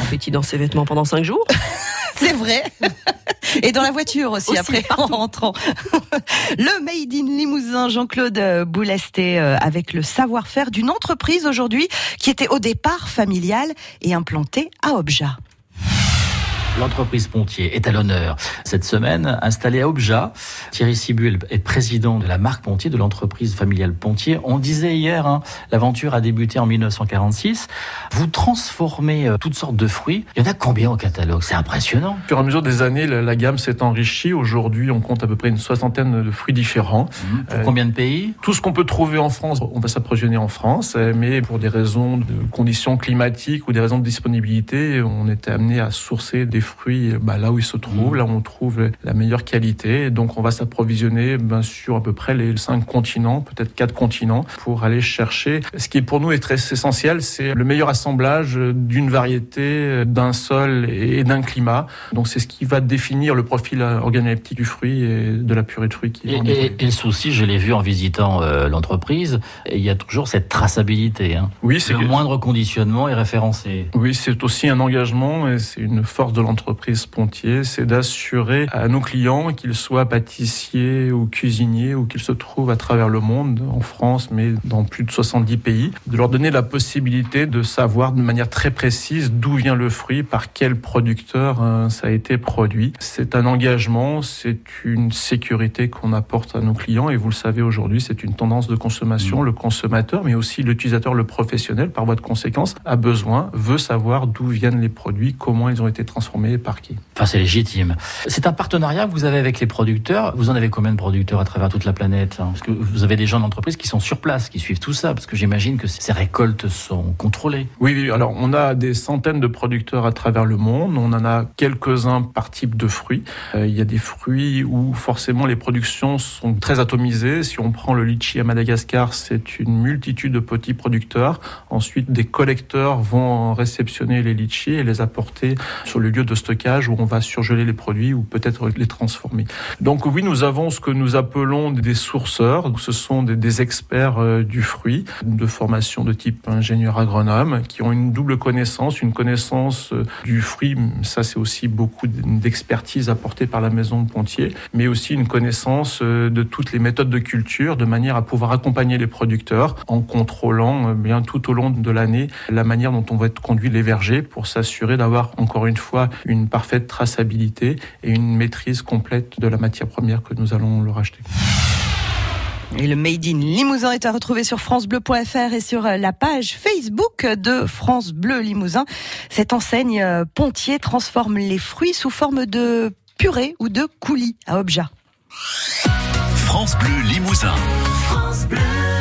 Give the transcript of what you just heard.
confetti dans ses vêtements pendant 5 jours. C'est vrai. Et dans la voiture aussi, après, en rentrant. Le Made in Limousin, Jean-Claude Boulesté, euh, avec le savoir-faire d'une entreprise aujourd'hui qui était au départ familiale et implantée à Obja. L'entreprise Pontier est à l'honneur cette semaine, installée à Obja. Thierry Sibul est président de la marque Pontier, de l'entreprise familiale Pontier. On disait hier, hein, l'aventure a débuté en 1946. Vous transformez euh, toutes sortes de fruits. Il y en a combien au catalogue? C'est impressionnant. Au fur et à mesure des années, la, gamme s'est enrichie. Aujourd'hui, on compte à peu près une soixantaine de fruits différents. Mmh. Pour combien de pays? Tout ce qu'on peut trouver en France, on va s'approvisionner en France, mais pour des raisons de conditions climatiques ou des raisons de disponibilité, on était amené à sourcer des fruits bah, là où ils se trouvent, mmh. là où on trouve la meilleure qualité. donc on va s'approvisionner ben, sur à peu près les cinq continents, peut-être quatre continents, pour aller chercher. Ce qui pour nous est très essentiel, c'est le meilleur assemblage d'une variété, d'un sol et d'un climat. Donc c'est ce qui va définir le profil organoleptique du fruit et de la purée de fruits. Qui et, et, et, le souci, je l'ai vu en visitant euh, l'entreprise, il y a toujours cette traçabilité. Hein. Oui, c'est le moindre conditionnement est référencé. Oui, c'est aussi un engagement et c'est une force de l'entreprise Pontier, c'est d'assurer à nos clients, qu'ils soient pâtissiers ou cuisiniers ou qu'ils se trouvent à travers le monde, en France, mais dans plus de 70 pays, de leur donner la possibilité de savoir de manière très précise d'où vient le fruit, par quel producteur hein, ça a été produit. C'est un engagement, c'est une sécurité qu'on apporte à nos clients et vous le savez aujourd'hui, c'est une tendance de consommation. Mmh. Le consommateur, mais aussi l'utilisateur, le professionnel, par voie de conséquence, a besoin, veut savoir d'où viennent les produits, comment ils ont été transformés et par qui. Enfin, c'est légitime. C'est un partenariat que vous avez avec les producteurs. Vous en avez combien de producteurs à travers toute la planète hein? Parce que vous avez des gens d'entreprise qui sont sur place, qui suivent tout ça, parce que j'imagine que ces récoltes sont contrôlées. Oui, oui, alors on a des centaines de producteurs à travers le monde. On en a quelques-uns par type de fruits. Euh, il y a des fruits où forcément les productions sont très atomisées. Si on prend le litchi à Madagascar, c'est une multitude de petits producteurs. Ensuite, des collecteurs vont réceptionner les litchis et les apporter sur le lieu de stockage où on va surgeler les produits ou peut-être les transformer. Donc oui, nous avons ce que nous appelons des sourceurs. Ce sont des, experts euh, du fruit de formation de type ingénieur agronome qui ont une double connaissance, une connaissance euh, du fruit. Ça, c'est aussi beaucoup d'expertise apportée par la maison Pontier, mais aussi une connaissance euh, de toutes les méthodes de culture de manière à pouvoir accompagner les producteurs en contrôlant bien tout au long de l'année la manière dont on va être conduit les vergers pour s'assurer d'avoir encore une fois une parfaite traçabilité et une maîtrise complète de la matière première que nous allons leur acheter. Et le Made in Limousin est à retrouver sur francebleu.fr et sur la page Facebook de France Bleu Limousin. Cette enseigne euh, Pontier transforme les fruits sous forme de purée ou de coulis à Obja. France Bleu Limousin. France Bleu.